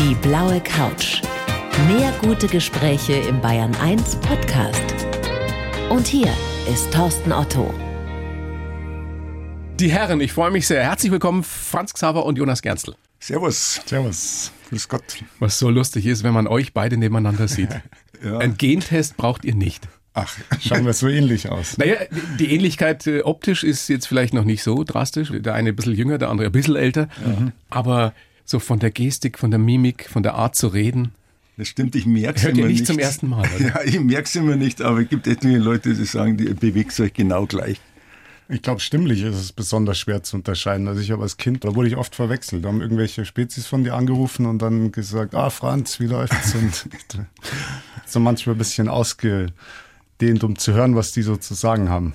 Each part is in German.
Die blaue Couch. Mehr gute Gespräche im Bayern 1 Podcast. Und hier ist Thorsten Otto. Die Herren, ich freue mich sehr. Herzlich willkommen, Franz Xaver und Jonas Gernstl. Servus. Servus. Grüß Gott. Was so lustig ist, wenn man euch beide nebeneinander sieht. ja. Ein Gentest braucht ihr nicht. Ach, schauen wir so ähnlich aus. Naja, die Ähnlichkeit äh, optisch ist jetzt vielleicht noch nicht so drastisch. Der eine ein bisschen jünger, der andere ein bisschen älter. Mhm. Aber so von der Gestik, von der Mimik, von der Art zu reden. Das stimmt, ich merke es immer ihr nicht. nicht zum ersten Mal, oder? Ja, ich merke es immer nicht, aber es gibt etliche Leute, die sagen, die bewegt euch genau gleich. Ich glaube, stimmlich ist es besonders schwer zu unterscheiden. Also ich habe als Kind, da wurde ich oft verwechselt. Da haben irgendwelche Spezies von dir angerufen und dann gesagt, ah Franz, wie läuft's? Und so manchmal ein bisschen ausgedehnt, um zu hören, was die so zu sagen haben.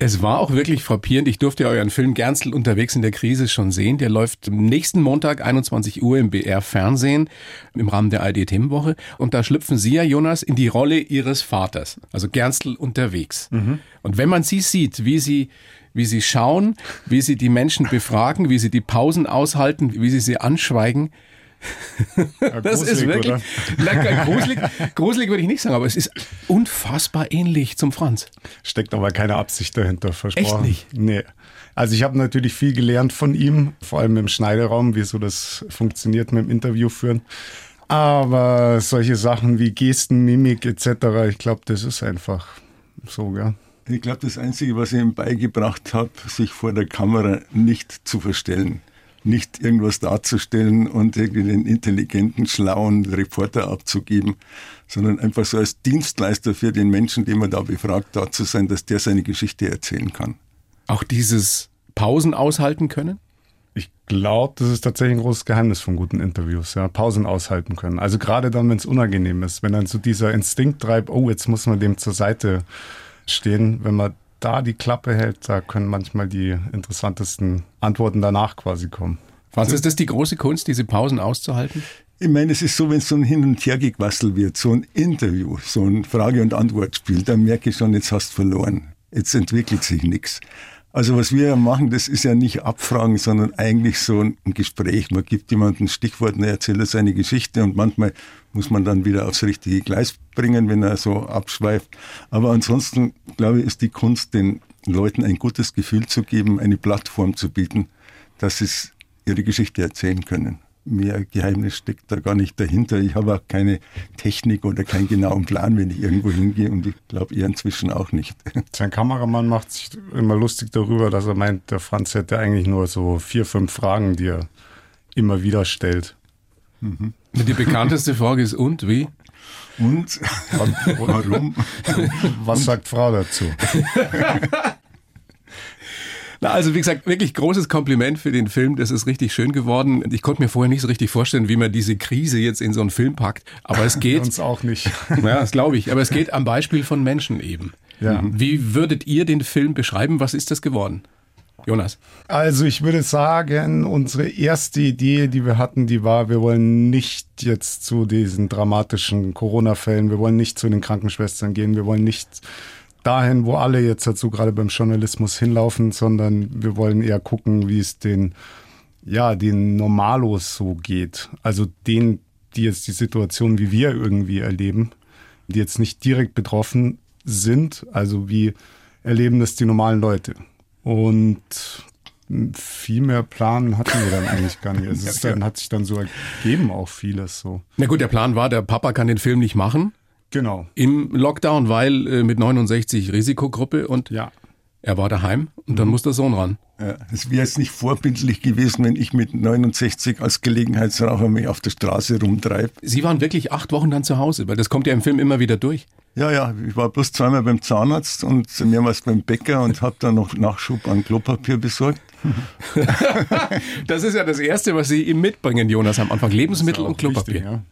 Es war auch wirklich frappierend. Ich durfte ja euren Film Gernstl unterwegs in der Krise schon sehen. Der läuft nächsten Montag 21 Uhr im BR Fernsehen im Rahmen der ARD Themenwoche. Und da schlüpfen Sie ja, Jonas, in die Rolle Ihres Vaters. Also Gernstl unterwegs. Mhm. Und wenn man Sie sieht, wie Sie, wie Sie schauen, wie Sie die Menschen befragen, wie Sie die Pausen aushalten, wie Sie sie anschweigen, ja, das ist wirklich na, gruselig, gruselig würde ich nicht sagen, aber es ist unfassbar ähnlich zum Franz. Steckt aber keine Absicht dahinter, versprochen. Echt nicht? Nee. Also ich habe natürlich viel gelernt von ihm, vor allem im Schneideraum, wie so das funktioniert mit dem Interview führen. Aber solche Sachen wie Gesten, Mimik etc., ich glaube, das ist einfach so, gell? Ich glaube, das Einzige, was ich ihm beigebracht habe, sich vor der Kamera nicht zu verstellen nicht irgendwas darzustellen und irgendwie den intelligenten, schlauen Reporter abzugeben, sondern einfach so als Dienstleister für den Menschen, den man da befragt, da zu sein, dass der seine Geschichte erzählen kann. Auch dieses Pausen aushalten können? Ich glaube, das ist tatsächlich ein großes Geheimnis von guten Interviews, ja, Pausen aushalten können. Also gerade dann, wenn es unangenehm ist, wenn dann so dieser Instinkt treibt, oh, jetzt muss man dem zur Seite stehen, wenn man da die Klappe hält, da können manchmal die interessantesten Antworten danach quasi kommen. Was ist das die große Kunst, diese Pausen auszuhalten? Ich meine, es ist so, wenn es so ein Hin- und Hergequassel wird, so ein Interview, so ein Frage- und Antwortspiel, dann merke ich schon, jetzt hast du verloren. Jetzt entwickelt sich nichts. Also was wir machen, das ist ja nicht Abfragen, sondern eigentlich so ein Gespräch. Man gibt jemandem ein Stichwort und er erzählt seine Geschichte und manchmal muss man dann wieder aufs richtige Gleis bringen, wenn er so abschweift. Aber ansonsten, glaube ich, ist die Kunst, den Leuten ein gutes Gefühl zu geben, eine Plattform zu bieten, dass sie ihre Geschichte erzählen können mehr Geheimnis steckt da gar nicht dahinter. Ich habe auch keine Technik oder keinen genauen Plan, wenn ich irgendwo hingehe und ich glaube, ihr inzwischen auch nicht. Sein Kameramann macht sich immer lustig darüber, dass er meint, der Franz hätte eigentlich nur so vier, fünf Fragen, die er immer wieder stellt. Mhm. Die bekannteste Frage ist und wie? Und warum? Was sagt Frau dazu? Na, also wie gesagt, wirklich großes Kompliment für den Film. Das ist richtig schön geworden. Ich konnte mir vorher nicht so richtig vorstellen, wie man diese Krise jetzt in so einen Film packt. Aber es geht. Uns auch nicht. Ja, das glaube ich. Aber es geht am Beispiel von Menschen eben. Ja. Wie würdet ihr den Film beschreiben? Was ist das geworden? Jonas. Also ich würde sagen, unsere erste Idee, die wir hatten, die war, wir wollen nicht jetzt zu diesen dramatischen Corona-Fällen, wir wollen nicht zu den Krankenschwestern gehen, wir wollen nicht dahin, wo alle jetzt dazu gerade beim Journalismus hinlaufen, sondern wir wollen eher gucken, wie es den, ja, den Normalos so geht. Also denen, die jetzt die Situation wie wir irgendwie erleben, die jetzt nicht direkt betroffen sind, also wie erleben das die normalen Leute. Und viel mehr Plan hatten wir dann eigentlich gar nicht. Also es dann, hat sich dann so ergeben auch vieles so. Na gut, der Plan war, der Papa kann den Film nicht machen. Genau. Im Lockdown, weil äh, mit 69 Risikogruppe und ja. er war daheim und dann mhm. muss der Sohn ran. Es wäre jetzt nicht vorbildlich gewesen, wenn ich mit 69 als Gelegenheitsraucher mich auf der Straße rumtreibe. Sie waren wirklich acht Wochen dann zu Hause, weil das kommt ja im Film immer wieder durch. Ja, ja, ich war bloß zweimal beim Zahnarzt und mehrmals beim Bäcker und habe dann noch Nachschub an Klopapier besorgt. das ist ja das Erste, was Sie ihm mitbringen, Jonas, am Anfang. Lebensmittel und Klopapier. Wichtig, ja.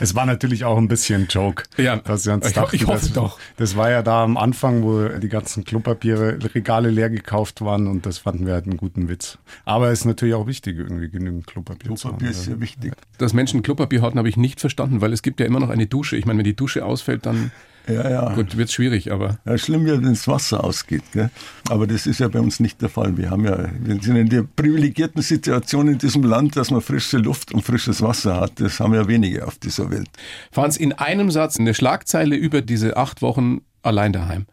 Es war natürlich auch ein bisschen Joke. Ja, dass wir uns ich, dachten, ich hoffe das, doch. Das war ja da am Anfang, wo die ganzen Klopapiere, Regale leer gekauft waren und das fanden wir halt einen guten Witz. Aber es ist natürlich auch wichtig, irgendwie genügend Klopapier, Klopapier zu haben. Klopapier ist sehr wichtig. Dass Menschen Klopapier hatten, habe ich nicht verstanden, weil es gibt ja immer noch eine Dusche. Ich meine, wenn die Dusche ausfällt, dann Ja, ja. Gut, wird schwierig, aber. Ja, schlimm wird, wenn das Wasser ausgeht. Gell? Aber das ist ja bei uns nicht der Fall. Wir haben ja, wir sind in der privilegierten Situation in diesem Land, dass man frische Luft und frisches Wasser hat. Das haben ja wenige auf dieser Welt. Franz, in einem Satz eine Schlagzeile über diese acht Wochen allein daheim.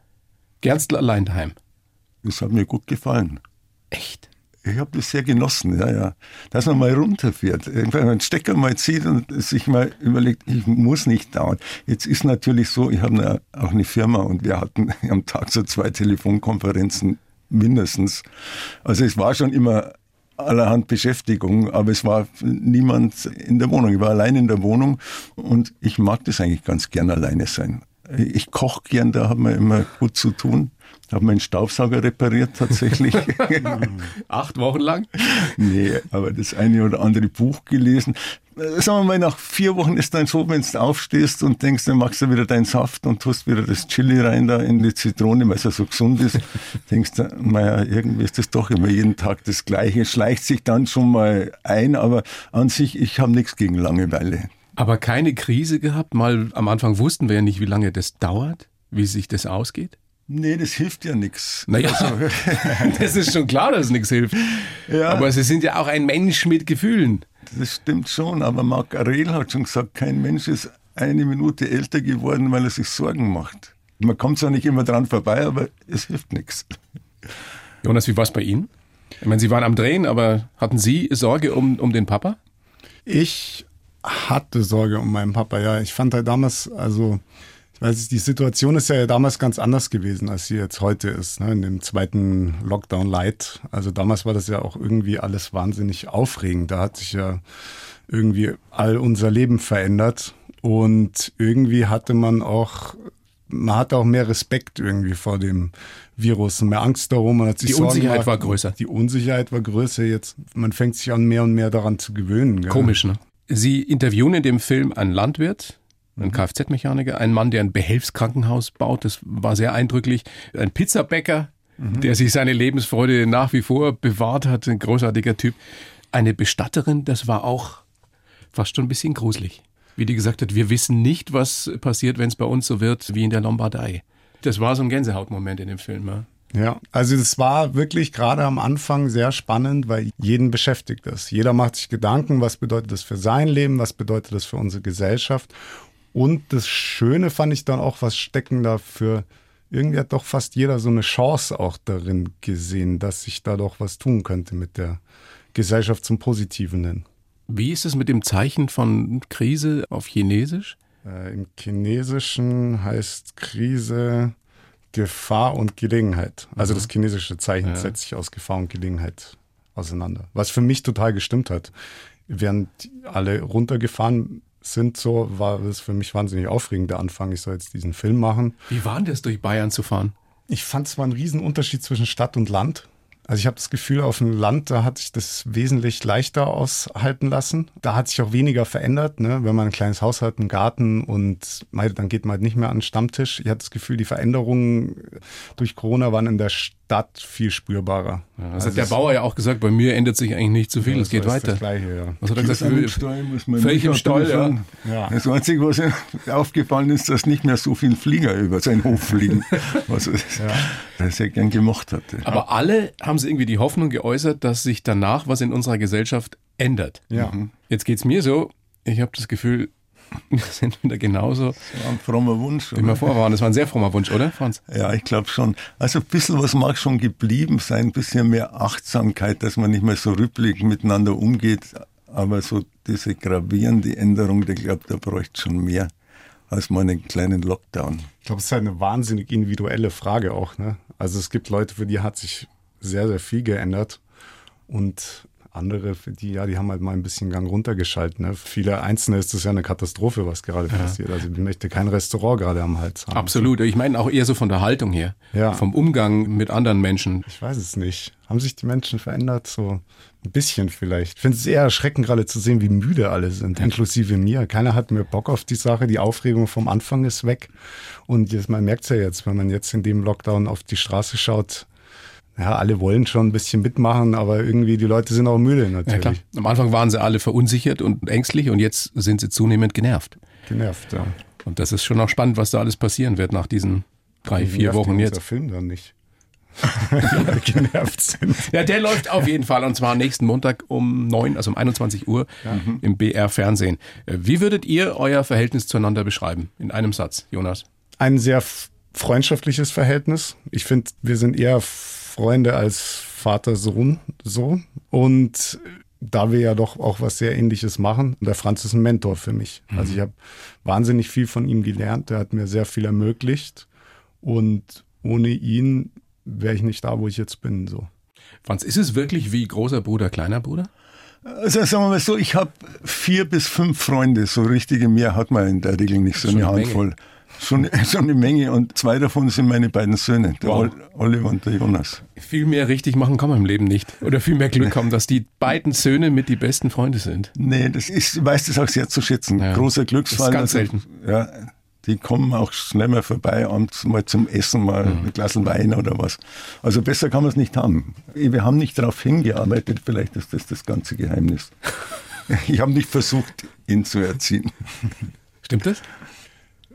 Gerstl allein daheim. Das hat mir gut gefallen. Echt? Ich habe das sehr genossen, ja, ja. Dass man mal runterfährt, irgendwann einen Stecker mal zieht und sich mal überlegt, ich muss nicht dauern. Jetzt ist natürlich so, ich habe auch eine Firma und wir hatten am Tag so zwei Telefonkonferenzen mindestens. Also es war schon immer allerhand Beschäftigung, aber es war niemand in der Wohnung. Ich war allein in der Wohnung und ich mag das eigentlich ganz gern alleine sein. Ich koche gern, da hat man immer gut zu tun. Habe meinen Staubsauger repariert tatsächlich. Acht Wochen lang? Nee, aber das eine oder andere Buch gelesen. Sagen wir mal, nach vier Wochen ist dann so, wenn du aufstehst und denkst, dann machst du wieder deinen Saft und tust wieder das Chili rein da in die Zitrone, weil es ja so gesund ist, denkst du, naja, irgendwie ist das doch immer jeden Tag das Gleiche. Schleicht sich dann schon mal ein, aber an sich, ich habe nichts gegen Langeweile. Aber keine Krise gehabt? Mal am Anfang wussten wir ja nicht, wie lange das dauert, wie sich das ausgeht? Nee, das hilft ja nichts. Naja, also, das ist schon klar, dass nichts hilft. Ja. Aber Sie sind ja auch ein Mensch mit Gefühlen. Das stimmt schon, aber Marc Arel hat schon gesagt, kein Mensch ist eine Minute älter geworden, weil er sich Sorgen macht. Man kommt zwar nicht immer dran vorbei, aber es hilft nichts. Jonas, wie war es bei Ihnen? Ich meine, Sie waren am Drehen, aber hatten Sie Sorge um, um den Papa? Ich hatte Sorge um meinen Papa, ja. Ich fand halt damals, also weil die Situation ist ja damals ganz anders gewesen, als sie jetzt heute ist, ne, in dem zweiten Lockdown Light. Also damals war das ja auch irgendwie alles wahnsinnig aufregend. Da hat sich ja irgendwie all unser Leben verändert und irgendwie hatte man auch man hatte auch mehr Respekt irgendwie vor dem Virus und mehr Angst darum. Man hat sich die Sorgen Unsicherheit gemacht. war größer. Die Unsicherheit war größer. Jetzt, man fängt sich an, mehr und mehr daran zu gewöhnen. Komisch, ne? Sie interviewen in dem Film einen Landwirt, ein mhm. Kfz-Mechaniker, ein Mann, der ein Behelfskrankenhaus baut, das war sehr eindrücklich, ein Pizzabäcker, mhm. der sich seine Lebensfreude nach wie vor bewahrt hat, ein großartiger Typ. Eine Bestatterin, das war auch fast schon ein bisschen gruselig. Wie die gesagt hat, wir wissen nicht, was passiert, wenn es bei uns so wird wie in der Lombardei. Das war so ein Gänsehautmoment in dem Film. Ja. Ja, also es war wirklich gerade am Anfang sehr spannend, weil jeden beschäftigt das. Jeder macht sich Gedanken, was bedeutet das für sein Leben, was bedeutet das für unsere Gesellschaft. Und das Schöne fand ich dann auch, was stecken da für, irgendwie hat doch fast jeder so eine Chance auch darin gesehen, dass sich da doch was tun könnte mit der Gesellschaft zum Positiven hin. Wie ist es mit dem Zeichen von Krise auf Chinesisch? Äh, Im Chinesischen heißt Krise Gefahr und Gelegenheit. Also mhm. das chinesische Zeichen ja. setzt sich aus Gefahr und Gelegenheit auseinander. Was für mich total gestimmt hat. Während alle runtergefahren sind so, war es für mich wahnsinnig aufregend, der Anfang. Ich soll jetzt diesen Film machen. Wie war denn das, durch Bayern zu fahren? Ich fand es war ein Riesenunterschied zwischen Stadt und Land. Also ich habe das Gefühl, auf dem Land, da hat sich das wesentlich leichter aushalten lassen. Da hat sich auch weniger verändert. Ne? Wenn man ein kleines Haus hat, einen Garten und dann geht man halt nicht mehr an den Stammtisch. Ich hatte das Gefühl, die Veränderungen durch Corona waren in der Stadt viel spürbarer. Ja, das also hat der Bauer ja auch gesagt, bei mir ändert sich eigentlich nicht zu viel, ja, es geht weiter. Das Gleiche, ja. Was hat er gesagt? Im Stall muss man völlig im Stall, ja. ja. Das Einzige, was ihm aufgefallen ist, dass nicht mehr so viele Flieger über seinen Hof fliegen, was er ja. sehr gern gemacht hatte. Aber alle haben sie irgendwie die Hoffnung geäußert, dass sich danach was in unserer Gesellschaft ändert. Ja. Mhm. Jetzt geht's mir so, ich habe das Gefühl, sind wieder genauso. Das war ein frommer Wunsch. Wie wir vorher waren. Das war ein sehr frommer Wunsch, oder, Franz? Ja, ich glaube schon. Also ein bisschen was mag schon geblieben sein, ein bisschen mehr Achtsamkeit, dass man nicht mehr so rüppelig miteinander umgeht. Aber so diese gravierende Änderung, ich glaube, da bräuchte schon mehr als mal einen kleinen Lockdown. Ich glaube, es ist halt eine wahnsinnig individuelle Frage auch. Ne? Also es gibt Leute, für die hat sich sehr, sehr viel geändert. Und andere, die, ja, die haben halt mal ein bisschen Gang runtergeschaltet. Ne? Für viele Einzelne ist das ja eine Katastrophe, was gerade ja. passiert. Also ich möchte kein Restaurant gerade am Hals haben. Absolut. Ich meine auch eher so von der Haltung her. Ja. Vom Umgang mit anderen Menschen. Ich weiß es nicht. Haben sich die Menschen verändert? So ein bisschen vielleicht. Ich finde es eher erschreckend, gerade zu sehen, wie müde alle sind, inklusive mir. Keiner hat mehr Bock auf die Sache. Die Aufregung vom Anfang ist weg. Und jetzt, man merkt es ja jetzt, wenn man jetzt in dem Lockdown auf die Straße schaut, ja, alle wollen schon ein bisschen mitmachen, aber irgendwie die Leute sind auch müde natürlich. Ja, Am Anfang waren sie alle verunsichert und ängstlich und jetzt sind sie zunehmend genervt. Genervt, ja. Und das ist schon auch spannend, was da alles passieren wird nach diesen drei, vier Wochen jetzt. Der Film dann nicht. Genervt sind. Ja, der läuft auf jeden Fall und zwar nächsten Montag um neun, also um 21 Uhr im BR Fernsehen. Äh, Wie würdet ihr euer Verhältnis zueinander beschreiben? In einem Satz, Jonas. Ein sehr freundschaftliches Verhältnis. Ich finde, wir sind eher Freunde als Vater-Sohn so. Und da wir ja doch auch was sehr ähnliches machen, der Franz ist ein Mentor für mich. Also ich habe wahnsinnig viel von ihm gelernt. Der hat mir sehr viel ermöglicht. Und ohne ihn wäre ich nicht da, wo ich jetzt bin. So. Franz, ist es wirklich wie großer Bruder, kleiner Bruder? Also sagen wir mal so, ich habe vier bis fünf Freunde, so richtige mehr hat man in der Regel nicht, so eine eine Menge. Schon, schon eine Menge und zwei davon sind meine beiden Söhne, der Wow. Ol- Oliver und der Jonas. Viel mehr richtig machen kann man im Leben nicht. Oder viel mehr Glück haben, dass die beiden Söhne mit die besten Freunde sind. Nee, das ist, ich weiß das auch sehr zu schätzen. Ja. Großer Glücksfall. Das ist ganz Also, Ja, die kommen auch schnell mal vorbei, abends mal zum Essen, mal Mhm. ein Glas Wein oder was. Also besser kann man es nicht haben. Wir haben nicht darauf hingearbeitet, vielleicht ist das das ganze Geheimnis. Ich habe nicht versucht, ihn zu erziehen. Stimmt das?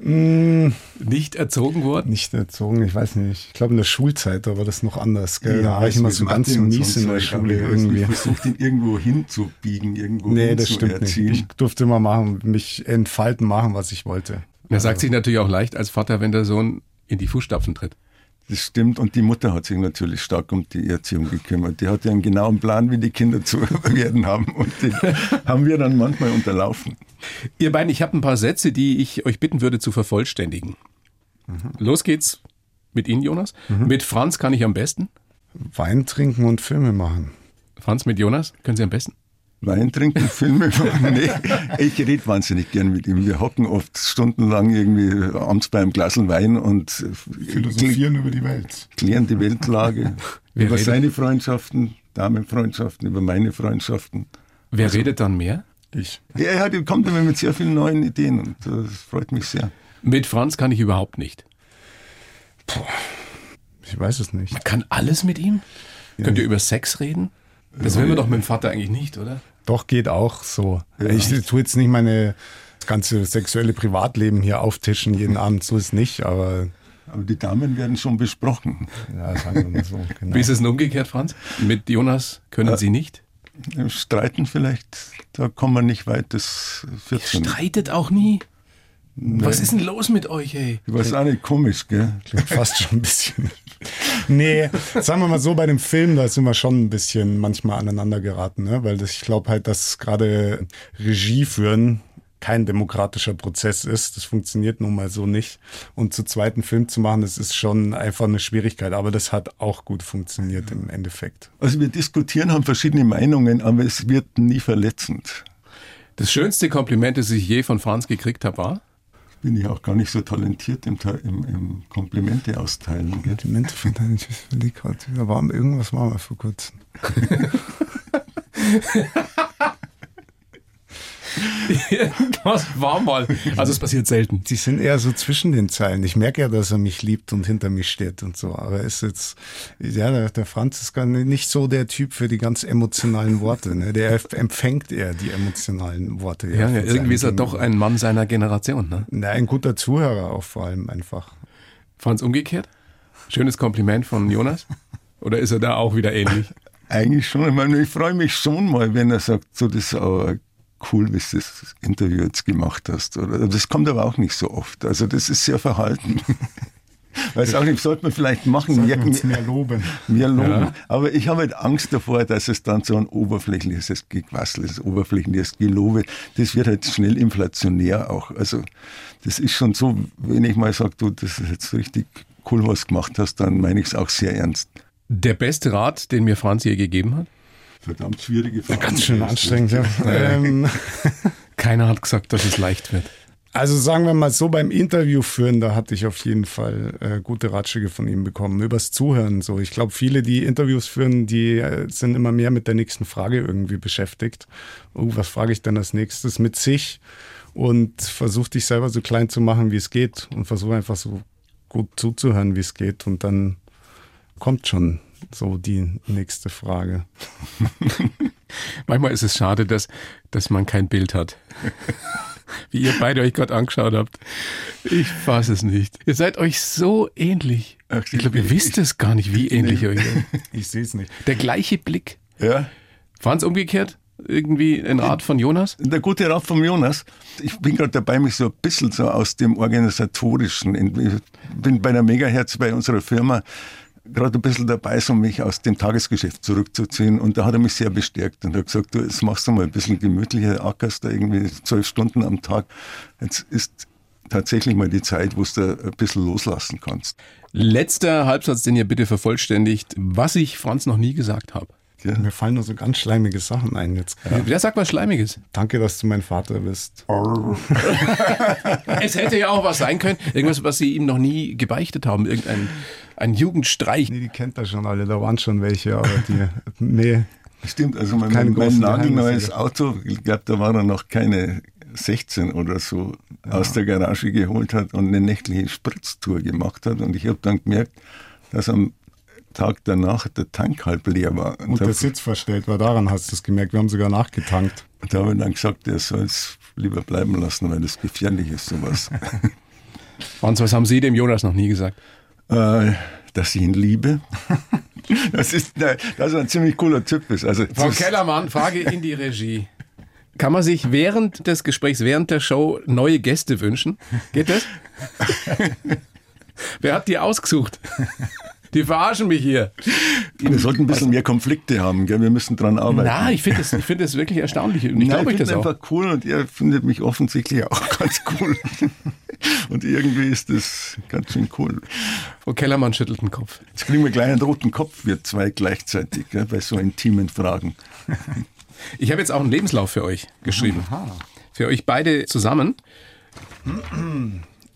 Mm. Nicht erzogen worden? Nicht erzogen, ich weiß nicht. Ich glaube, in der Schulzeit da war das noch anders. Gell? da war ich immer so ganz mies in der Schule ich irgendwie. nicht versucht, ihn irgendwo hinzubiegen, irgendwo Nee, das stimmt nicht. hinzuerziehen. Ich durfte immer machen, mich entfalten, machen, was ich wollte. Er sagt sich natürlich auch leicht als Vater, wenn der Sohn in die Fußstapfen tritt. Das stimmt. Und die Mutter hat sich natürlich stark um die Erziehung gekümmert. Die hat ja einen genauen Plan, wie die Kinder zu werden haben. Und den haben wir dann manchmal unterlaufen. Ihr beiden, ich habe ein paar Sätze, die ich euch bitten würde zu vervollständigen. Los geht's mit Ihnen, Jonas. Mit Franz kann ich am besten. Wein trinken und Filme machen. Franz mit Jonas können Sie am besten. Wein trinken, Filme machen. Nee, ich rede wahnsinnig gern mit ihm. Wir hocken oft stundenlang irgendwie abends beim Glas Wein und über die Welt. klären die Weltlage. Wer über redet? seine Freundschaften, Damenfreundschaften, über meine Freundschaften. Wer redet dann mehr? Ich. Ja, er hat- kommt immer mit sehr vielen neuen Ideen und das freut mich sehr. Mit Franz kann ich überhaupt nicht. Ich weiß es nicht. Man kann alles mit ihm? Könnt ihr über Sex reden? Das will man doch mit dem Vater eigentlich nicht, oder? Doch, geht auch so. Ich tue jetzt nicht meine das ganze sexuelle Privatleben hier auftischen jeden Abend, so ist nicht, aber Aber die Damen werden schon besprochen. ja, sagen wir mal so. Genau. Wie ist es denn umgekehrt, Franz? Mit Jonas können Sie nicht? Streiten vielleicht, da kommen wir nicht weit, das führt zu nichts. Streitet auch nie? Was ist denn los mit euch, ey? Ich weiß auch nicht, komisch, gell? Klingt fast schon ein bisschen. Nee, sagen wir mal so, bei dem Film, da sind wir schon ein bisschen manchmal aneinander geraten, ne? weil das, ich glaube halt, dass gerade Regie führen kein demokratischer Prozess ist. Das funktioniert nun mal so nicht. Und zu zweiten Film zu machen, das ist schon einfach eine Schwierigkeit. Aber das hat auch gut funktioniert im Endeffekt. Also wir diskutieren, haben verschiedene Meinungen, aber es wird nie verletzend. Das schönste Kompliment, das ich je von Franz gekriegt habe, war? Bin ich auch gar nicht so talentiert im, im, im Komplimente austeilen. Gell? Komplimente von deinen gerade. Da war irgendwas war mal vor kurzem. Das war mal. Also es passiert selten. Die sind eher so zwischen den Zeilen. Ich merke ja, dass er mich liebt und hinter mich steht und so. Aber er ist jetzt, ja, der, der Franz ist gar nicht so der Typ für die ganz emotionalen Worte. Ne? Der empfängt eher die emotionalen Worte. Ja, ja, irgendwie ist er doch ein Mann seiner Generation. Ne? Na, ein guter Zuhörer auch vor allem einfach. Franz umgekehrt? Schönes Kompliment von Jonas? Oder ist er da auch wieder ähnlich? Eigentlich schon. Ich, meine, ich freue mich schon mal, wenn er sagt, so das ist aber cool, wie du das Interview jetzt gemacht hast. Oder, das kommt aber auch nicht so oft. Also das ist sehr verhalten. Weiß auch nicht, sollte man vielleicht machen. Mehr, mehr loben. mehr loben. Ja. Aber ich habe halt Angst davor, dass es dann so ein oberflächliches Gequassel ist, oberflächliches Gelobe. Das wird halt schnell inflationär auch. Also das ist schon so, wenn ich mal sage, du, das ist jetzt richtig cool, was du gemacht hast, dann meine ich es auch sehr ernst. Der beste Rat, den mir Franz je gegeben hat? Verdammt schwierige Frage. Ganz schön anstrengend, ja. ähm, Keiner hat gesagt, dass es leicht wird. Also sagen wir mal so, beim Interview führen, da hatte ich auf jeden Fall äh, gute Ratschläge von ihm bekommen, übers Zuhören. So, ich glaube, viele, die Interviews führen, die äh, sind immer mehr mit der nächsten Frage irgendwie beschäftigt. Oh, was frage ich denn als nächstes mit sich? Und versuch dich selber so klein zu machen, wie es geht. Und versuch einfach so gut zuzuhören, wie es geht. Und dann kommt schon so die nächste Frage. Manchmal ist es schade, dass, dass man kein Bild hat. Wie ihr beide euch gerade angeschaut habt. Ich fasse es nicht. Ihr seid euch so ähnlich. Ach, ich glaube, ihr wisst es gar nicht, wie ähnlich ihr euch seid. Ich sehe es nicht. Der gleiche Blick. Ja. Waren es umgekehrt? Irgendwie ein Rat von Jonas? Der gute Rat von Jonas. Ich bin gerade dabei, mich so ein bisschen so aus dem Organisatorischen, ich bin bei der Megahertz bei unserer Firma gerade ein bisschen dabei, so mich aus dem Tagesgeschäft zurückzuziehen. Und da hat er mich sehr bestärkt und hat gesagt, du, jetzt machst du mal ein bisschen gemütlicher, ackerst da irgendwie zwölf Stunden am Tag. Jetzt ist tatsächlich mal die Zeit, wo du da ein bisschen loslassen kannst. Letzter Halbsatz, den ihr bitte vervollständigt, was ich Franz noch nie gesagt habe. Ja. Mir fallen nur so ganz schleimige Sachen ein jetzt gerade. Wer sagt was Schleimiges? Danke, dass du mein Vater bist. es hätte ja auch was sein können. Irgendwas, was sie ihm noch nie gebeichtet haben. Irgendein ein Jugendstreich. Nee, die kennt er schon alle. Da waren schon welche, aber die, nee. Stimmt, also mein, mein, mein nagelneues Auto, ich glaube, da war er noch keine 16 oder so, ja. aus der Garage geholt hat und eine nächtliche Spritztour gemacht hat. Und ich habe dann gemerkt, dass am Tag danach der Tank halb leer war. Und, und der Sitz verstellt war, daran hast du es gemerkt. Wir haben sogar nachgetankt. Und da habe ich dann gesagt, er soll es lieber bleiben lassen, weil das gefährlich ist, sowas. Und was haben Sie dem Jonas noch nie gesagt? Äh, dass ich ihn liebe. das ist, dass er ein ziemlich cooler Typ ist. Also, Frau Kellermann, Frage in die Regie. Kann man sich während des Gesprächs, während der Show neue Gäste wünschen? Geht das? Wer hat die ausgesucht? Die verarschen mich hier. Wir sollten ein bisschen mehr Konflikte haben, gell? wir müssen dran arbeiten. Na, ich finde das, find das wirklich erstaunlich. Und ich glaube ich das auch. einfach cool und er findet mich offensichtlich auch ganz cool. Und irgendwie ist das ganz schön cool. Frau Kellermann schüttelt den Kopf. Jetzt kriegen wir gleich einen roten Kopf, wir zwei gleichzeitig, gell? bei so intimen Fragen. Ich habe jetzt auch einen Lebenslauf für euch geschrieben. Aha. Für euch beide zusammen.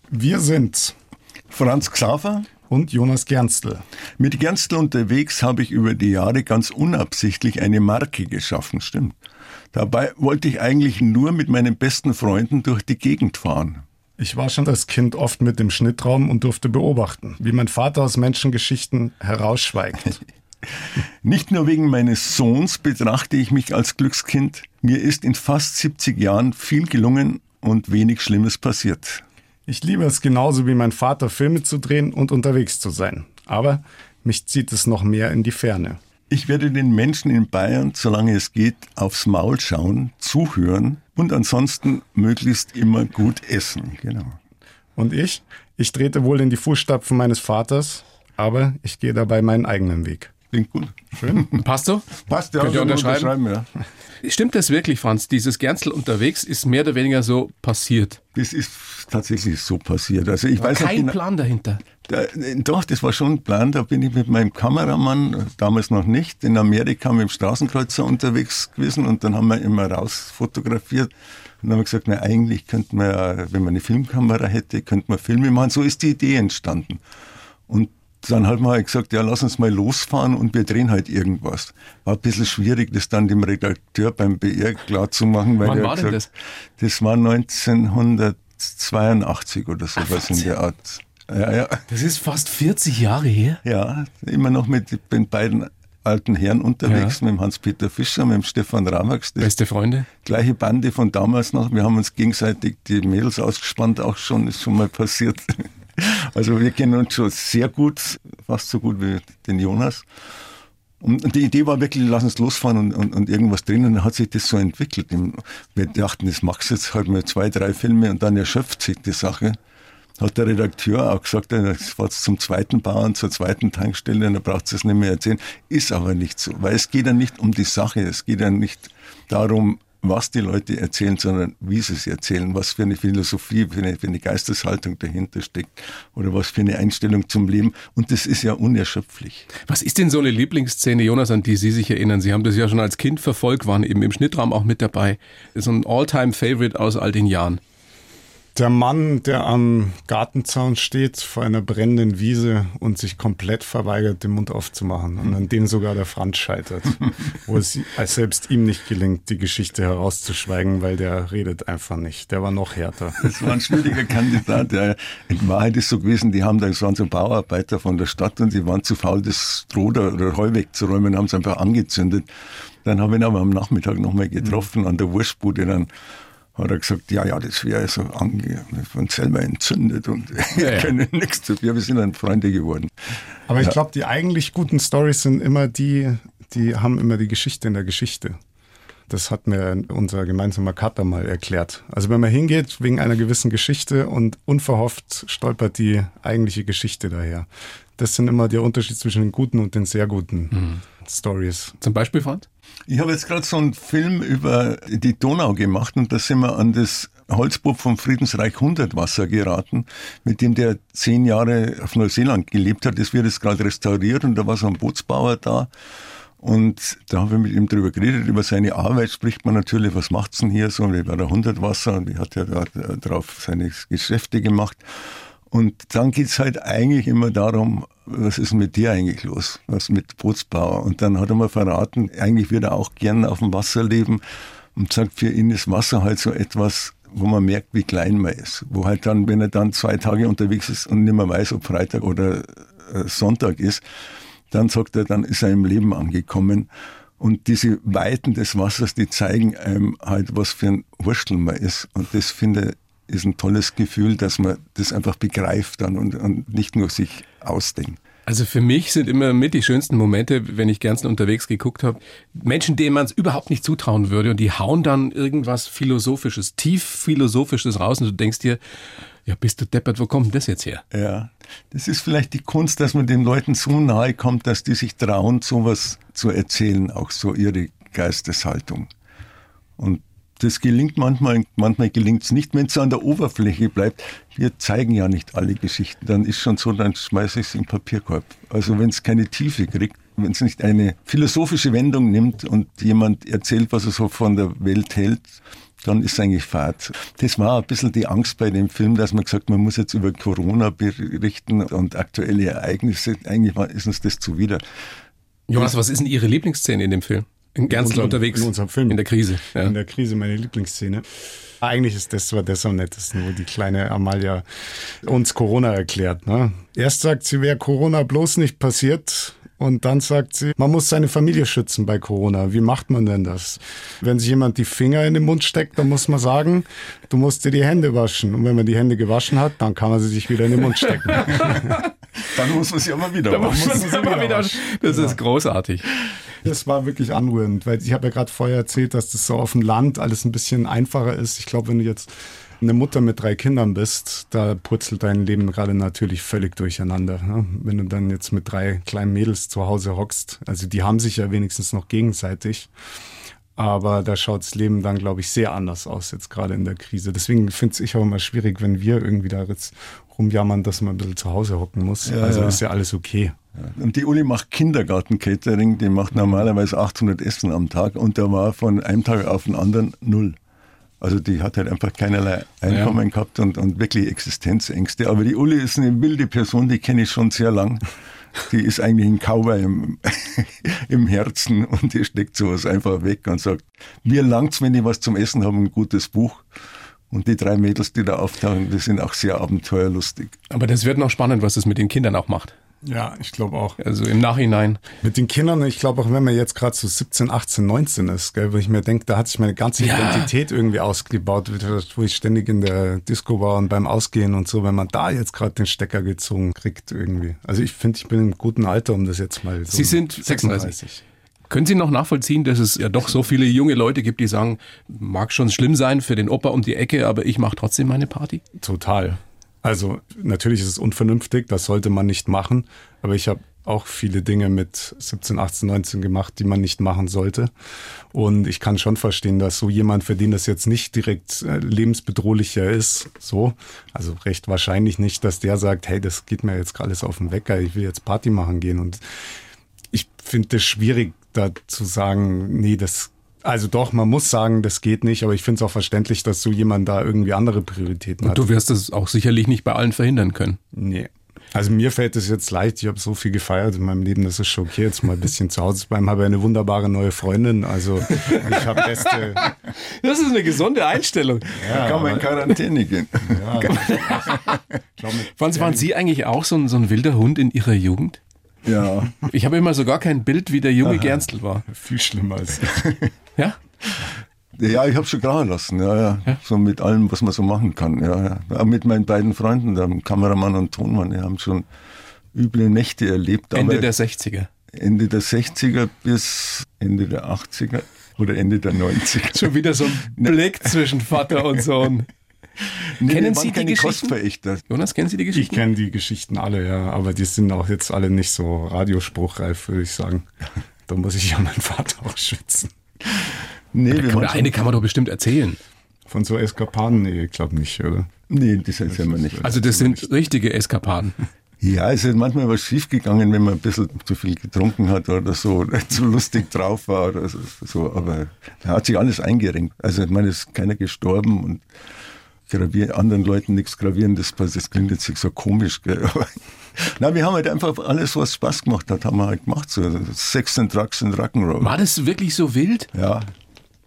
Wir sind Franz Xaver und Jonas Gernstl. Mit Gernstl unterwegs habe ich über die Jahre ganz unabsichtlich eine Marke geschaffen, stimmt. Dabei wollte ich eigentlich nur mit meinen besten Freunden durch die Gegend fahren. Ich war schon als Kind oft mit im Schnittraum und durfte beobachten, wie mein Vater aus Menschengeschichten herausschweigt. Nicht nur wegen meines Sohns betrachte ich mich als Glückskind. Mir ist in fast 70 Jahren viel gelungen und wenig Schlimmes passiert. Ich liebe es genauso wie mein Vater, Filme zu drehen und unterwegs zu sein. Aber mich zieht es noch mehr in die Ferne. Ich werde den Menschen in Bayern, solange es geht, aufs Maul schauen, zuhören und ansonsten möglichst immer gut essen. Genau. Und ich? Ich trete wohl in die Fußstapfen meines Vaters, aber ich gehe dabei meinen eigenen Weg. Klingt gut. Schön. Passt so? Passt, ja. Könnt ihr unterschreiben? unterschreiben ja. Stimmt das wirklich, Franz? Dieses Gernstl unterwegs ist mehr oder weniger so passiert? Das ist tatsächlich so passiert. Also ich weiß kein genau, Plan dahinter. Da, doch, das war schon ein Plan. Da bin ich mit meinem Kameramann, damals noch nicht, in Amerika mit dem Straßenkreuzer unterwegs gewesen und dann haben wir immer raus fotografiert. Und dann haben wir gesagt, na, eigentlich könnte man ja, wenn man eine Filmkamera hätte, könnte man Filme machen. So ist die Idee entstanden. Und dann hat man halt gesagt, ja, lass uns mal losfahren und wir drehen halt irgendwas. War ein bisschen schwierig, das dann dem Redakteur beim BR klar zu machen, weil Wann war gesagt, das? das war 1982 oder sowas in der Art. Ja, ja. Das ist fast 40 Jahre her. Ja, immer noch mit den beiden alten Herren unterwegs, ja. mit dem Hans-Peter Fischer, mit dem Stefan Ramax. Beste Freunde. Gleiche Bande von damals noch. Wir haben uns gegenseitig die Mädels ausgespannt, auch schon, ist schon mal passiert. Also wir kennen uns schon sehr gut, fast so gut wie den Jonas. Und die Idee war wirklich, lass uns losfahren und, und, und irgendwas drin. Und dann hat sich das so entwickelt. Wir dachten, das machst du jetzt halt mal zwei, drei Filme und dann erschöpft sich die Sache. Hat der Redakteur auch gesagt, das fahrt zum zweiten Bauern, zur zweiten Tankstelle, dann braucht es nicht mehr erzählen. Ist aber nicht so, weil es geht ja nicht um die Sache, es geht ja nicht darum, was die Leute erzählen, sondern wie sie es erzählen, was für eine Philosophie, für eine, für eine Geisteshaltung dahinter steckt oder was für eine Einstellung zum Leben. Und das ist ja unerschöpflich. Was ist denn so eine Lieblingsszene, Jonas, an die Sie sich erinnern? Sie haben das ja schon als Kind verfolgt, waren eben im Schnittraum auch mit dabei. Ist ein All-Time-Favorite aus all den Jahren. Der Mann, der am Gartenzaun steht vor einer brennenden Wiese und sich komplett verweigert, den Mund aufzumachen und an dem sogar der Franz scheitert, wo es selbst ihm nicht gelingt, die Geschichte herauszuschweigen, weil der redet einfach nicht. Der war noch härter. Das war ein schwieriger Kandidat. Ja. In Wahrheit ist so gewesen, die haben da so so Bauarbeiter von der Stadt und die waren zu faul, das Stroh oder Heu wegzuräumen, haben es einfach angezündet. Dann habe ich ihn aber am Nachmittag nochmal getroffen an der Wurstbude. Dann hat er gesagt, ja, ja, das wäre so ange von selber entzündet und wir ja, können nichts dafür. Wir sind dann Freunde geworden. Aber ich glaube, die eigentlich guten Stories sind immer die, die haben immer die Geschichte in der Geschichte. Das hat mir unser gemeinsamer Cutter mal erklärt. Also wenn man hingeht wegen einer gewissen Geschichte und unverhofft stolpert die eigentliche Geschichte daher. Das sind immer der Unterschied zwischen den guten und den sehr guten mhm. Stories. Zum Beispiel, Franz? Ich habe jetzt gerade so einen Film über die Donau gemacht und da sind wir an das Holzbub vom Friedensreich 100 Wasser geraten, mit dem der zehn Jahre auf Neuseeland gelebt hat. Das wird jetzt gerade restauriert und da war so ein Bootsbauer da. Und da haben wir mit ihm drüber geredet, über seine Arbeit spricht man natürlich, was macht's denn hier so, wie bei der 100 Wasser und wie hat er da drauf seine Geschäfte gemacht. Und dann geht's halt eigentlich immer darum, was ist mit dir eigentlich los? Was mit Bootsbauer? Und dann hat er mal verraten, eigentlich würde er auch gern auf dem Wasser leben und sagt, für ihn ist Wasser halt so etwas, wo man merkt, wie klein man ist. Wo halt dann, wenn er dann zwei Tage unterwegs ist und nicht mehr weiß, ob Freitag oder äh, Sonntag ist, dann sagt er, dann ist er im Leben angekommen. Und diese Weiten des Wassers, die zeigen einem halt, was für ein Wurstel man ist. Und das finde ist ein tolles Gefühl, dass man das einfach begreift dann und, und nicht nur sich ausdenkt. Also für mich sind immer mit die schönsten Momente, wenn ich gern unterwegs geguckt habe, Menschen, denen man es überhaupt nicht zutrauen würde und die hauen dann irgendwas Philosophisches, tief Philosophisches raus und du denkst dir, ja, bist du deppert, wo kommt denn das jetzt her? Ja, das ist vielleicht die Kunst, dass man den Leuten so nahe kommt, dass die sich trauen, sowas zu erzählen, auch so ihre Geisteshaltung. Und das gelingt manchmal, manchmal gelingt es nicht, wenn es an der Oberfläche bleibt. Wir zeigen ja nicht alle Geschichten. Dann ist schon so, dann schmeiße ich es in den Papierkorb. Also wenn es keine Tiefe kriegt, wenn es nicht eine philosophische Wendung nimmt und jemand erzählt, was er so von der Welt hält, dann ist es eigentlich Fahrt. Das war ein bisschen die Angst bei dem Film, dass man gesagt, man muss jetzt über Corona berichten und aktuelle Ereignisse. Eigentlich ist uns das zuwider. Jonas, was ist denn Ihre Lieblingsszene in dem Film? In Gernstl unterwegs. In unserem Film. In der Krise. Ja. In der Krise, meine Lieblingsszene. Eigentlich ist das zwar das am nettesten, wo die kleine Amalia uns Corona erklärt. Ne? Erst sagt sie, wäre Corona bloß nicht passiert, und dann sagt sie, man muss seine Familie schützen bei Corona. Wie macht man denn das? Wenn sich jemand die Finger in den Mund steckt, dann muss man sagen, du musst dir die Hände waschen. Und wenn man die Hände gewaschen hat, dann kann man sie sich wieder in den Mund stecken. dann muss man sie aber wieder waschen. Muss man sie wieder wieder waschen. Das ist großartig. Das war wirklich anrührend, weil ich habe ja gerade vorher erzählt, dass das so auf dem Land alles ein bisschen einfacher ist. Ich glaube, wenn du jetzt eine Mutter mit drei Kindern bist, da purzelt dein Leben gerade natürlich völlig durcheinander. Ne? Wenn du dann jetzt mit drei kleinen Mädels zu Hause hockst, also die haben sich ja wenigstens noch gegenseitig. Aber da schaut das Leben dann, glaube ich, sehr anders aus, jetzt gerade in der Krise. Deswegen finde ich auch immer schwierig, wenn wir irgendwie da jetzt rumjammern, dass man ein bisschen zu Hause hocken muss. Ja, also ja. ist ja alles okay. Und die Uli macht Kindergarten-Catering, die macht normalerweise 800 Essen am Tag und da war von einem Tag auf den anderen null. Also die hat halt einfach keinerlei Einkommen ja. gehabt und, und wirklich Existenzängste. Aber die Uli ist eine wilde Person, die kenne ich schon sehr lang. Die ist eigentlich ein Cowboy im, im Herzen und die steckt sowas einfach weg und sagt, mir langt's, wenn ich was zum Essen habe, ein gutes Buch. Und die drei Mädels, die da auftauchen, die sind auch sehr abenteuerlustig. Aber das wird noch spannend, was das mit den Kindern auch macht. Ja, ich glaube auch. Also im Nachhinein. Mit den Kindern, ich glaube auch, wenn man jetzt gerade so 17, 18, 19 ist, gell, wo ich mir denke, da hat sich meine ganze ja. Identität irgendwie ausgebaut, wo ich ständig in der Disco war und beim Ausgehen und so, wenn man da jetzt gerade den Stecker gezogen kriegt irgendwie. Also ich finde, ich bin im guten Alter, um das jetzt mal so. Sie sind 36. 36. Können Sie noch nachvollziehen, dass es ja doch so viele junge Leute gibt, die sagen, mag schon schlimm sein für den Opa um die Ecke, aber ich mache trotzdem meine Party? Total. Also natürlich ist es unvernünftig, das sollte man nicht machen, aber ich habe auch viele Dinge mit 17, 18, 19 gemacht, die man nicht machen sollte. Und ich kann schon verstehen, dass so jemand, für den das jetzt nicht direkt äh, lebensbedrohlicher ist, so, also recht wahrscheinlich nicht, dass der sagt, hey, das geht mir jetzt alles auf den Wecker, ich will jetzt Party machen gehen. Und ich finde es schwierig, da zu sagen, nee, das also doch, man muss sagen, das geht nicht, aber ich finde es auch verständlich, dass so jemand da irgendwie andere Prioritäten hat. Und du wirst es auch sicherlich nicht bei allen verhindern können. Nee. Also mir fällt es jetzt leicht, ich habe so viel gefeiert in meinem Leben, das ist schon okay, jetzt mal ein bisschen zu Hause zu bleiben. Habe eine wunderbare neue Freundin, also ich habe beste... Das ist eine gesunde Einstellung. Ja, kann man in Quarantäne gehen. Ja. Franz, waren Sie eigentlich auch so ein, so ein wilder Hund in Ihrer Jugend? Ja. Ich habe immer so gar kein Bild, wie der junge Aha. Gernstel war. Viel schlimmer als Ja? Ja, ich habe schon grauen lassen, ja, ja, ja, So mit allem, was man so machen kann. Ja, ja. Mit meinen beiden Freunden, dem Kameramann und Tonmann, die haben schon üble Nächte erlebt. Ende der 60er. Ende der 60er bis Ende der 80er oder Ende der 90er. Schon wieder so ein Blick zwischen Vater und Sohn. Nee, kennen wir Sie die Geschichten? Kostverächter. Jonas, kennen Sie die Ich Geschichten? kenne die Geschichten alle, ja, aber die sind auch jetzt alle nicht so radiospruchreif, würde ich sagen. Da muss ich ja meinen Vater auch schützen. Nee, wir waren Oder eine kann man doch bestimmt erzählen. Von so Eskapaden, nee, ich glaube nicht, oder? nee, das erzählen wir nicht. Also das sind richtige Eskapaden. Ja, es ist manchmal was schiefgegangen, wenn man ein bisschen zu viel getrunken hat oder so, oder zu lustig drauf war oder so, aber da hat sich alles eingerenkt. Also ich meine, es ist keiner gestorben und gravier, anderen Leuten nichts Gravierendes passiert. Das klingt jetzt so komisch, gell? aber na, wir haben halt einfach alles, was Spaß gemacht hat, haben wir halt gemacht. So Sex and Drugs and Rock'n'Roll. War das wirklich so wild? Ja,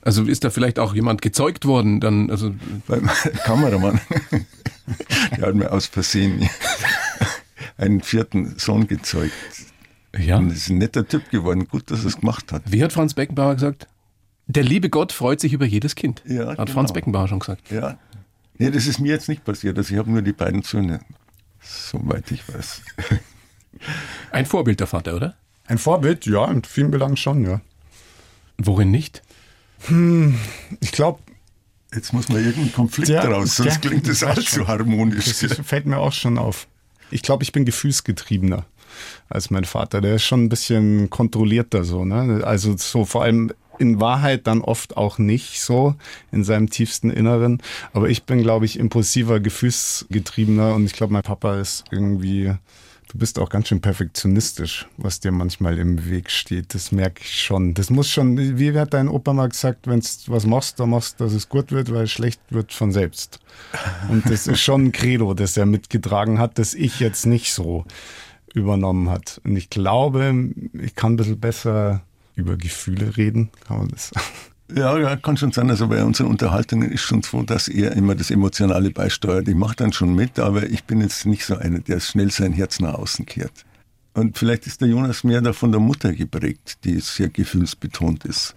Also ist da vielleicht auch jemand gezeugt worden? Dann, also beim Kameramann, der hat mir aus Versehen einen vierten Sohn gezeugt. ja. Und ist ein netter Typ geworden. Gut, dass er es gemacht hat. Wie hat Franz Beckenbauer gesagt? Der liebe Gott freut sich über jedes Kind. Ja, hat genau. Franz Beckenbauer schon gesagt. Ja. Nee, das ist mir jetzt nicht passiert. Also ich habe nur die beiden Söhne. Soweit ich weiß. Ein Vorbild der Vater, oder? Ein Vorbild, ja, in vielen Belangen schon, ja. Worin nicht? Ich glaube, Jetzt muss man irgendeinen Konflikt Ja, raus, sonst ja, klingt das allzu harmonisch. das ist, fällt mir auch schon auf. Ich glaube, ich bin gefühlsgetriebener als mein Vater. Der ist schon ein bisschen kontrollierter so, ne? Also so vor allem in Wahrheit dann oft auch nicht so in seinem tiefsten Inneren. Aber ich bin, glaube ich, impulsiver, gefühlsgetriebener und ich glaube, mein Papa ist irgendwie, du bist auch ganz schön perfektionistisch, was dir manchmal im Weg steht. Das merke ich schon. Das muss schon, wie hat dein Opa mal gesagt, wenn du was machst, dann machst, dass es gut wird, weil schlecht wird von selbst. Und das ist schon ein Credo, das er mitgetragen hat, das ich jetzt nicht so übernommen hat. Und ich glaube, ich kann ein bisschen besser über Gefühle reden, kann man das. Ja, ja, kann schon sein. Also bei unseren Unterhaltungen ist schon so, dass er immer das Emotionale beisteuert. Ich mache dann schon mit, aber ich bin jetzt nicht so einer, der schnell sein Herz nach außen kehrt. Und vielleicht ist der Jonas mehr da von der Mutter geprägt, die sehr gefühlsbetont ist.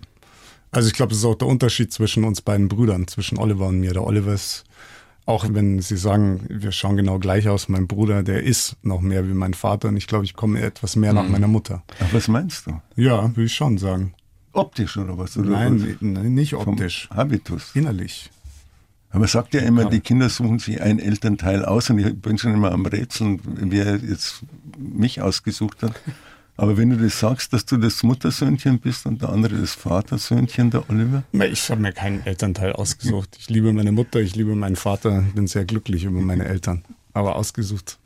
Also ich glaube, das ist auch der Unterschied zwischen uns beiden Brüdern, zwischen Oliver und mir. Der Oliver ist, auch wenn Sie sagen, wir schauen genau gleich aus, mein Bruder, der ist noch mehr wie mein Vater und ich glaube, ich komme etwas mehr nach meiner Mutter. Ach, was meinst du? Ja, würde ich schon sagen. Optisch oder was? Oder Nein, nein, nicht vom optisch. Habitus. Innerlich. Aber sagt ja immer, die Kinder suchen sich ein Elternteil aus und ich bin schon immer am Rätseln, wer jetzt mich ausgesucht hat. Aber wenn du das sagst, dass du das Muttersöhnchen bist und der andere das Vatersöhnchen, der Oliver, Ich habe mir keinen Elternteil ausgesucht. Ich liebe meine Mutter, ich liebe meinen Vater, bin sehr glücklich über meine Eltern. Aber ausgesucht.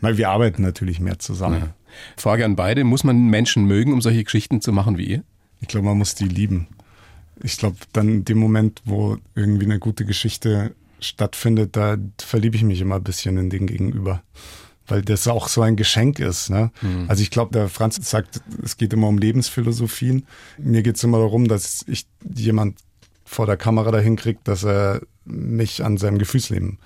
Weil wir arbeiten natürlich mehr zusammen. Frage an beide, muss man Menschen mögen, um solche Geschichten zu machen wie ihr? Ich glaube, man muss die lieben. Ich glaube, dann in dem Moment, wo irgendwie eine gute Geschichte stattfindet, da verliebe ich mich immer ein bisschen in den Gegenüber. Weil das auch so ein Geschenk ist. Ne? Also ich glaube, der Franz sagt, es geht immer um Lebensphilosophien. Mir geht es immer darum, dass ich jemand vor der Kamera dahin kriegt, dass er mich an seinem Gefühlsleben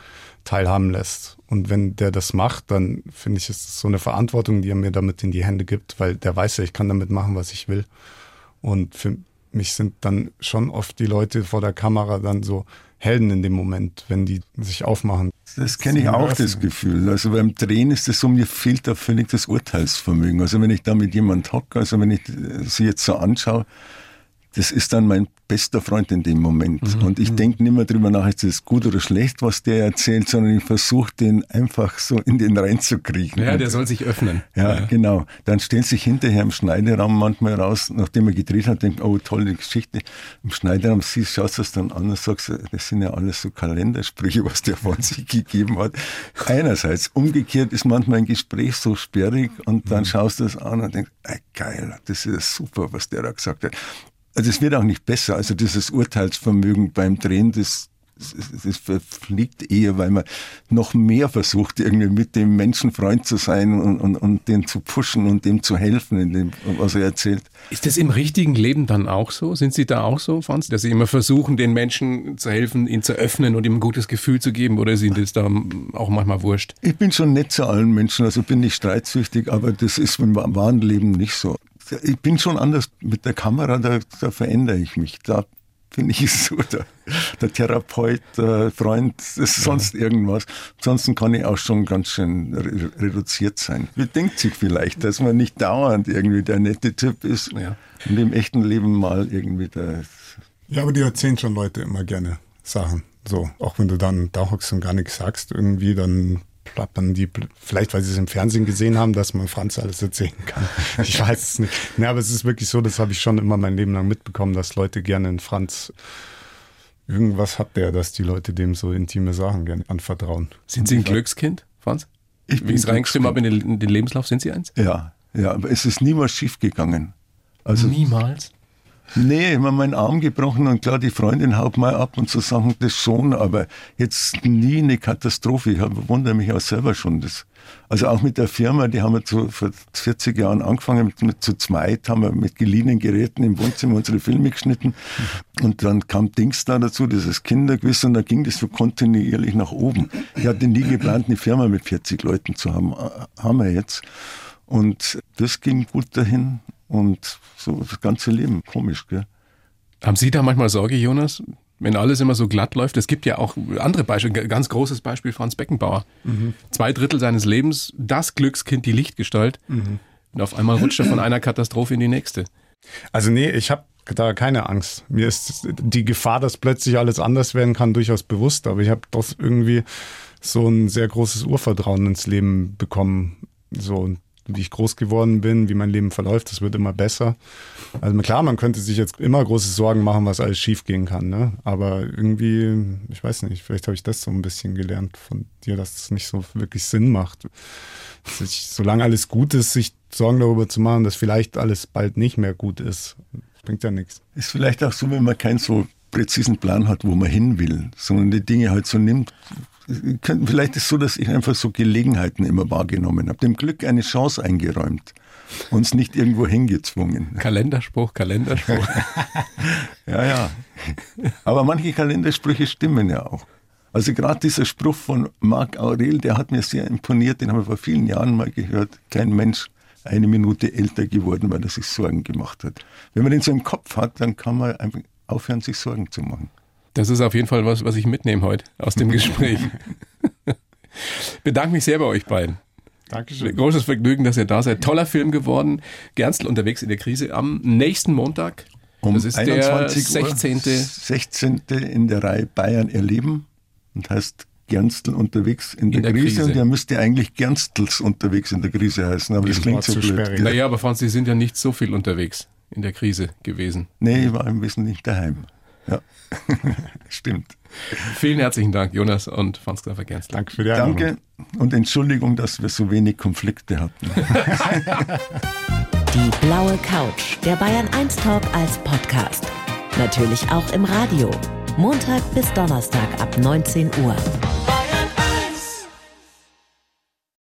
teilhaben lässt. Und wenn der das macht, dann finde ich, ist es so eine Verantwortung, die er mir damit in die Hände gibt, weil der weiß ja, ich kann damit machen, was ich will. Und für mich sind dann schon oft die Leute vor der Kamera dann so Helden in dem Moment, wenn die sich aufmachen. das kenne ich auch, das Gefühl. Also beim Drehen ist es so, mir fehlt da völlig das Urteilsvermögen. Also wenn ich da mit jemand hocke, also wenn ich sie jetzt so anschaue, das ist dann mein bester Freund in dem Moment. Mhm. Und ich denke nicht mehr drüber nach, ist das gut oder schlecht, was der erzählt, sondern ich versuche den einfach so in den reinzukriegen. Ja, Und- der soll sich öffnen. Ja, genau. Dann stellt sich hinterher im Schneideraum manchmal raus, nachdem er gedreht hat, denkt, oh, tolle Geschichte. Im Schneideraum siehst, schaust du es dann an und sagst, das sind ja alles so Kalendersprüche, was der von sich gegeben hat. Einerseits. Umgekehrt ist manchmal ein Gespräch so sperrig und dann schaust du es an und denkst, ey, geil, das ist ja super, was der da gesagt hat. Also es wird auch nicht besser. Also dieses Urteilsvermögen beim Drehen, das, das, verfliegt eher, weil man noch mehr versucht, irgendwie mit dem Menschen Freund zu sein und, und, und den zu pushen und dem zu helfen, in dem, was er erzählt. Ist das im richtigen Leben dann auch so? Sind Sie da auch so, Franz, dass Sie immer versuchen, den Menschen zu helfen, ihn zu öffnen und ihm ein gutes Gefühl zu geben? Oder ist Ihnen das da auch manchmal wurscht? Ich bin schon nett zu allen Menschen, also bin nicht streitsüchtig, aber das ist im wahren Leben nicht so. Ich bin schon anders mit der Kamera, da, da verändere ich mich. Da finde ich, so der, der Therapeut, der Freund, sonst irgendwas. Ansonsten kann ich auch schon ganz schön re reduziert sein. Wie denkt sich vielleicht, dass man nicht dauernd irgendwie der nette Typ ist ja. und im echten Leben mal irgendwie der. Ja, aber die erzählen schon Leute immer gerne Sachen. So, auch wenn du dann da hockst und gar nichts sagst, irgendwie, dann plappern die, vielleicht weil sie es im Fernsehen gesehen haben, dass man Franz alles erzählen kann. Ich weiß es nicht. Ja, aber es ist wirklich so, das habe ich schon immer mein Leben lang mitbekommen, dass Leute gerne in Franz irgendwas hat der, dass die Leute dem so intime Sachen gerne anvertrauen. Sind Sie ein Glückskind, Franz? Ich bin es reingeschrieben habe in den, in den Lebenslauf, sind Sie eins? Ja, ja, aber es ist niemals schief gegangen. Also, Niemals? Nee, immer meinen Arm gebrochen und klar, die Freundin haut mal ab und so Sachen, das schon, aber jetzt nie eine Katastrophe. Ich wundere mich auch selber schon. Das, also auch mit der Firma, die haben wir zu, vor 40 Jahren angefangen, mit, mit zu zweit, haben wir mit geliehenen Geräten im Wohnzimmer unsere Filme geschnitten und dann kam Dings da dazu, dieses Kinderquiz und da ging das so kontinuierlich nach oben. Ich hatte nie geplant, eine Firma mit 40 Leuten zu haben, äh, haben wir jetzt. Und das ging gut dahin und so das ganze Leben. Komisch, gell? Haben Sie da manchmal Sorge, Jonas? Wenn alles immer so glatt läuft, es gibt ja auch andere Beispiele, ganz großes Beispiel Franz Beckenbauer. Mhm. Zwei Drittel seines Lebens, das Glückskind, die Lichtgestalt. Mhm. Und auf einmal rutscht er von einer Katastrophe in die nächste. Also nee, ich habe da keine Angst. Mir ist die Gefahr, dass plötzlich alles anders werden kann, durchaus bewusst. Aber ich habe doch irgendwie so ein sehr großes Urvertrauen ins Leben bekommen. So, wie ich groß geworden bin, wie mein Leben verläuft, das wird immer besser. Also klar, man könnte sich jetzt immer große Sorgen machen, was alles schief gehen kann, ne? Aber irgendwie, ich weiß nicht, vielleicht habe ich das so ein bisschen gelernt von dir, dass es nicht so wirklich Sinn macht. Sich, solange alles gut ist, sich Sorgen darüber zu machen, dass vielleicht alles bald nicht mehr gut ist, bringt ja nichts. Ist vielleicht auch so, wenn man keinen so präzisen Plan hat, wo man hin will, sondern die Dinge halt so nimmt, vielleicht ist es so, dass ich einfach so Gelegenheiten immer wahrgenommen habe, dem Glück eine Chance eingeräumt, uns nicht irgendwo hingezwungen. Kalenderspruch, Kalenderspruch. ja, ja. Aber manche Kalendersprüche stimmen ja auch. Also gerade dieser Spruch von Marc Aurel, der hat mir sehr imponiert, den haben wir vor vielen Jahren mal gehört. Kein Mensch eine Minute älter geworden, weil er sich Sorgen gemacht hat. Wenn man den so im Kopf hat, dann kann man einfach aufhören, sich Sorgen zu machen. Das ist auf jeden Fall was, was ich mitnehme heute aus dem Gespräch. Bedanke mich sehr bei euch beiden. Dankeschön. Großes Vergnügen, dass ihr da seid. Toller Film geworden. Gernstl unterwegs in der Krise am nächsten Montag. Um das ist 21 der 16. Uhr, 16. in der Reihe Bayern erleben und heißt Gernstl unterwegs in, in der, der, Krise. Krise. Und der müsste eigentlich Gernstls unterwegs in der Krise heißen, aber das klingt so blöd. Sperrig. Naja, aber Franz, Sie sind ja nicht so viel unterwegs in der Krise gewesen. Nee, ich war im Wesentlichen daheim. Ja, stimmt. Vielen herzlichen Dank, Jonas und Franz Graffer Gernst. Danke für die Einladung. Danke und Entschuldigung, dass wir so wenig Konflikte hatten. Die blaue Couch, der Bayern 1 Talk als Podcast. Natürlich auch im Radio. Montag bis Donnerstag ab 19 Uhr.